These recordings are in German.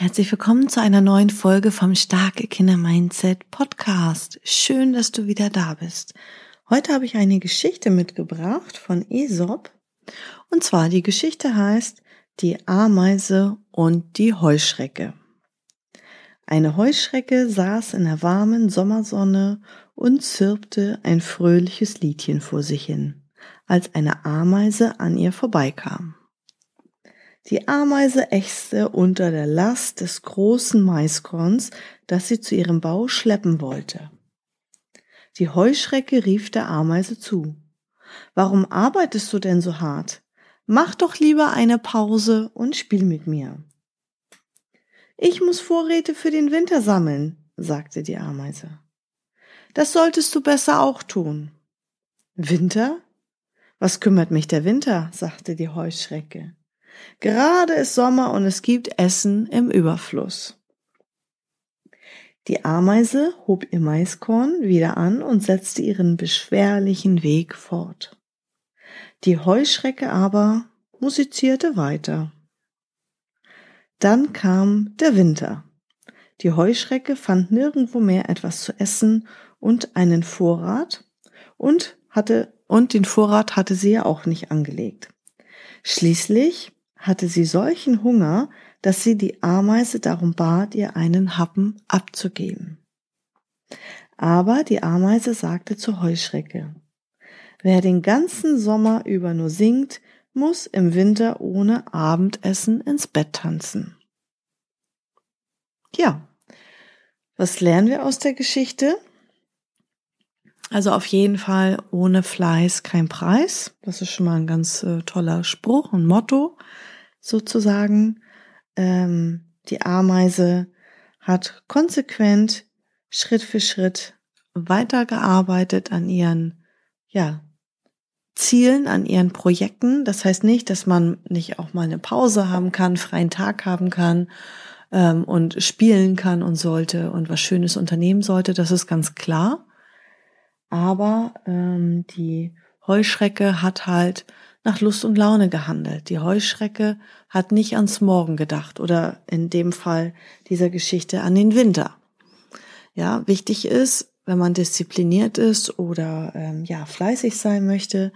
Herzlich willkommen zu einer neuen Folge vom Starke Kinder Mindset Podcast. Schön, dass du wieder da bist. Heute habe ich eine Geschichte mitgebracht von Aesop. Und zwar die Geschichte heißt Die Ameise und die Heuschrecke. Eine Heuschrecke saß in der warmen Sommersonne und zirpte ein fröhliches Liedchen vor sich hin, als eine Ameise an ihr vorbeikam. Die Ameise ächzte unter der Last des großen Maiskorns, das sie zu ihrem Bau schleppen wollte. Die Heuschrecke rief der Ameise zu. Warum arbeitest du denn so hart? Mach doch lieber eine Pause und spiel mit mir. Ich muss Vorräte für den Winter sammeln, sagte die Ameise. Das solltest du besser auch tun. Winter? Was kümmert mich der Winter? sagte die Heuschrecke. Gerade ist Sommer und es gibt Essen im Überfluss. Die Ameise hob ihr Maiskorn wieder an und setzte ihren beschwerlichen Weg fort. Die Heuschrecke aber musizierte weiter. Dann kam der Winter. Die Heuschrecke fand nirgendwo mehr etwas zu essen und einen Vorrat und hatte, und den Vorrat hatte sie ja auch nicht angelegt. Schließlich hatte sie solchen Hunger, dass sie die Ameise darum bat, ihr einen Happen abzugeben. Aber die Ameise sagte zur Heuschrecke, wer den ganzen Sommer über nur singt, muss im Winter ohne Abendessen ins Bett tanzen. Ja, was lernen wir aus der Geschichte? Also auf jeden Fall ohne Fleiß kein Preis. Das ist schon mal ein ganz äh, toller Spruch und Motto sozusagen. Ähm, die Ameise hat konsequent Schritt für Schritt weitergearbeitet an ihren, ja, Zielen, an ihren Projekten. Das heißt nicht, dass man nicht auch mal eine Pause haben kann, freien Tag haben kann ähm, und spielen kann und sollte und was Schönes unternehmen sollte. Das ist ganz klar. Aber ähm, die Heuschrecke hat halt nach Lust und Laune gehandelt. Die Heuschrecke hat nicht ans Morgen gedacht oder in dem Fall dieser Geschichte an den Winter. Ja, wichtig ist, wenn man diszipliniert ist oder ähm, ja fleißig sein möchte,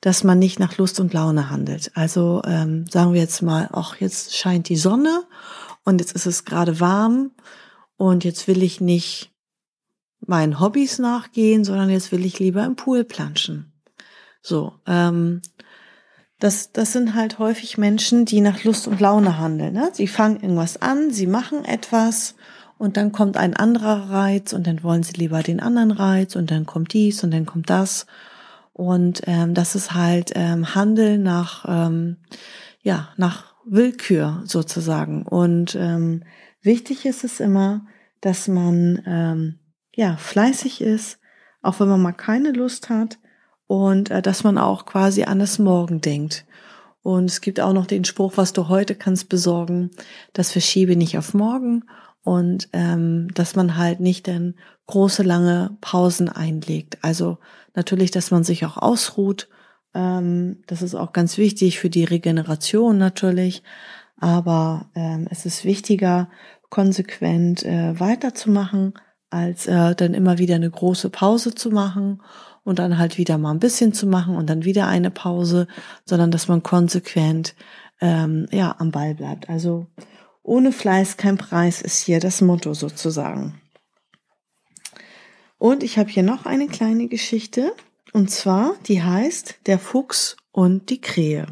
dass man nicht nach Lust und Laune handelt. Also ähm, sagen wir jetzt mal, ach jetzt scheint die Sonne und jetzt ist es gerade warm und jetzt will ich nicht meinen Hobbys nachgehen, sondern jetzt will ich lieber im Pool planschen. So, ähm, das, das sind halt häufig Menschen, die nach Lust und Laune handeln. Ne? Sie fangen irgendwas an, sie machen etwas und dann kommt ein anderer Reiz und dann wollen sie lieber den anderen Reiz und dann kommt dies und dann kommt das. Und ähm, das ist halt ähm, Handel nach, ähm, ja, nach Willkür sozusagen. Und ähm, wichtig ist es immer, dass man ähm, ja fleißig ist, auch wenn man mal keine Lust hat, und äh, dass man auch quasi an das Morgen denkt. Und es gibt auch noch den Spruch, was du heute kannst besorgen, das verschiebe nicht auf morgen und ähm, dass man halt nicht dann große lange Pausen einlegt. Also natürlich, dass man sich auch ausruht. Ähm, das ist auch ganz wichtig für die Regeneration natürlich. Aber ähm, es ist wichtiger, konsequent äh, weiterzumachen, als äh, dann immer wieder eine große Pause zu machen und dann halt wieder mal ein bisschen zu machen und dann wieder eine Pause, sondern dass man konsequent ähm, ja am Ball bleibt. Also ohne Fleiß kein Preis ist hier das Motto sozusagen. Und ich habe hier noch eine kleine Geschichte und zwar die heißt Der Fuchs und die Krähe.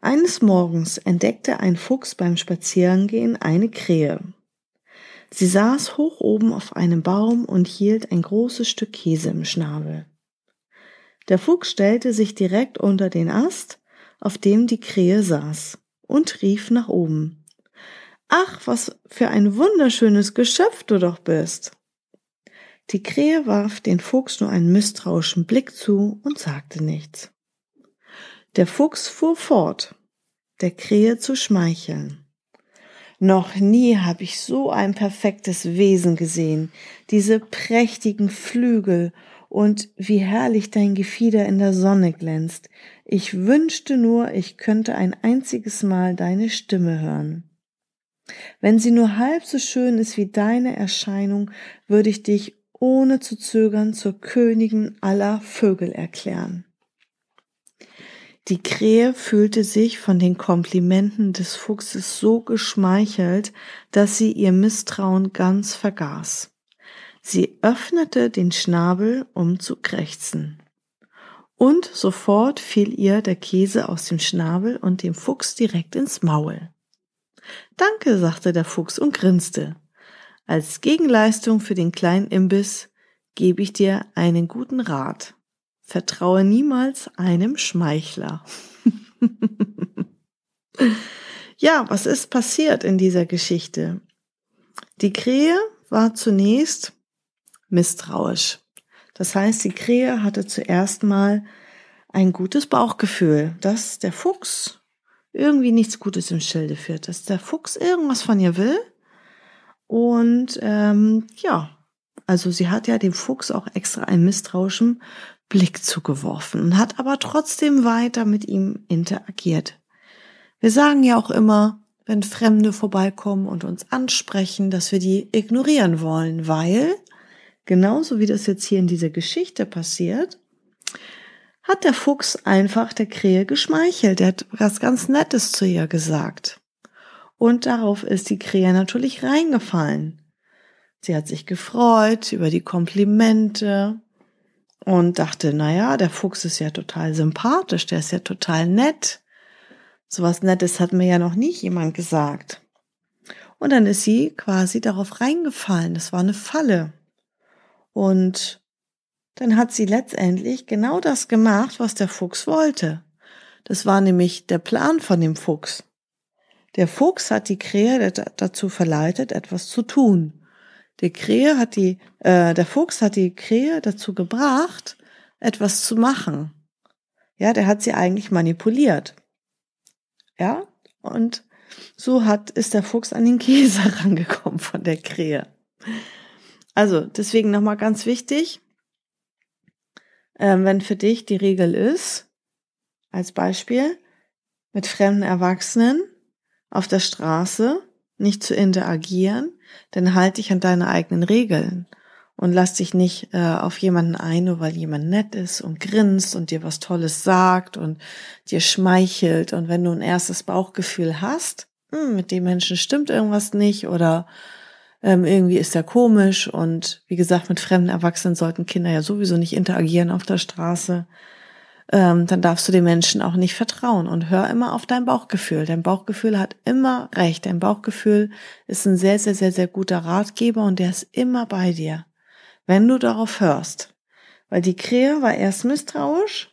Eines Morgens entdeckte ein Fuchs beim Spazierengehen eine Krähe. Sie saß hoch oben auf einem Baum und hielt ein großes Stück Käse im Schnabel. Der Fuchs stellte sich direkt unter den Ast, auf dem die Krähe saß, und rief nach oben. Ach, was für ein wunderschönes Geschöpf du doch bist. Die Krähe warf den Fuchs nur einen misstrauischen Blick zu und sagte nichts. Der Fuchs fuhr fort, der Krähe zu schmeicheln. Noch nie habe ich so ein perfektes Wesen gesehen, diese prächtigen Flügel und wie herrlich dein Gefieder in der Sonne glänzt. Ich wünschte nur, ich könnte ein einziges Mal deine Stimme hören. Wenn sie nur halb so schön ist wie deine Erscheinung, würde ich dich ohne zu zögern zur Königin aller Vögel erklären. Die Krähe fühlte sich von den Komplimenten des Fuchses so geschmeichelt, dass sie ihr Misstrauen ganz vergaß. Sie öffnete den Schnabel, um zu krächzen. Und sofort fiel ihr der Käse aus dem Schnabel und dem Fuchs direkt ins Maul. Danke, sagte der Fuchs und grinste. Als Gegenleistung für den kleinen Imbiss gebe ich dir einen guten Rat. Vertraue niemals einem Schmeichler. ja, was ist passiert in dieser Geschichte? Die Krähe war zunächst misstrauisch. Das heißt, die Krähe hatte zuerst mal ein gutes Bauchgefühl, dass der Fuchs irgendwie nichts Gutes im Schilde führt, dass der Fuchs irgendwas von ihr will. Und ähm, ja, also sie hat ja dem Fuchs auch extra einen misstrauischen Blick zugeworfen hat aber trotzdem weiter mit ihm interagiert. Wir sagen ja auch immer, wenn Fremde vorbeikommen und uns ansprechen, dass wir die ignorieren wollen, weil, genauso wie das jetzt hier in dieser Geschichte passiert, hat der Fuchs einfach der Krähe geschmeichelt. Er hat was ganz Nettes zu ihr gesagt. Und darauf ist die Krähe natürlich reingefallen. Sie hat sich gefreut über die Komplimente und dachte, naja, der Fuchs ist ja total sympathisch, der ist ja total nett. So was Nettes hat mir ja noch nie jemand gesagt. Und dann ist sie quasi darauf reingefallen. Das war eine Falle. Und dann hat sie letztendlich genau das gemacht, was der Fuchs wollte. Das war nämlich der Plan von dem Fuchs. Der Fuchs hat die Krähe dazu verleitet, etwas zu tun. Die Krähe hat die, äh, der Fuchs hat die Krähe dazu gebracht, etwas zu machen. Ja, der hat sie eigentlich manipuliert. Ja, und so hat, ist der Fuchs an den Käse rangekommen von der Krähe. Also, deswegen nochmal ganz wichtig, ähm, wenn für dich die Regel ist, als Beispiel, mit fremden Erwachsenen auf der Straße nicht zu interagieren, dann halt dich an deine eigenen Regeln und lass dich nicht äh, auf jemanden ein, nur weil jemand nett ist und grinst und dir was Tolles sagt und dir schmeichelt. Und wenn du ein erstes Bauchgefühl hast, hm, mit dem Menschen stimmt irgendwas nicht oder ähm, irgendwie ist er komisch und wie gesagt, mit fremden Erwachsenen sollten Kinder ja sowieso nicht interagieren auf der Straße. Ähm, dann darfst du den Menschen auch nicht vertrauen und hör immer auf dein Bauchgefühl. Dein Bauchgefühl hat immer recht. Dein Bauchgefühl ist ein sehr, sehr, sehr, sehr guter Ratgeber und der ist immer bei dir, wenn du darauf hörst. Weil die Krähe war erst misstrauisch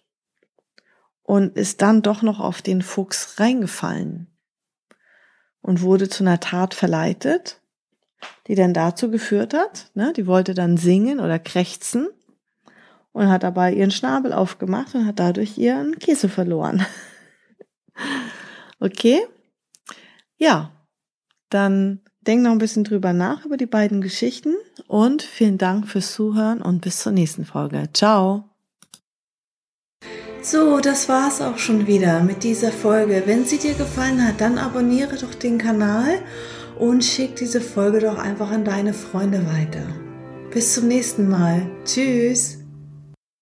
und ist dann doch noch auf den Fuchs reingefallen und wurde zu einer Tat verleitet die dann dazu geführt hat, ne, die wollte dann singen oder krächzen und hat dabei ihren Schnabel aufgemacht und hat dadurch ihren Käse verloren. okay? Ja, dann denk noch ein bisschen drüber nach über die beiden Geschichten und vielen Dank fürs Zuhören und bis zur nächsten Folge. Ciao! So, das war's auch schon wieder mit dieser Folge. Wenn sie dir gefallen hat, dann abonniere doch den Kanal und schick diese Folge doch einfach an deine Freunde weiter. Bis zum nächsten Mal. Tschüss.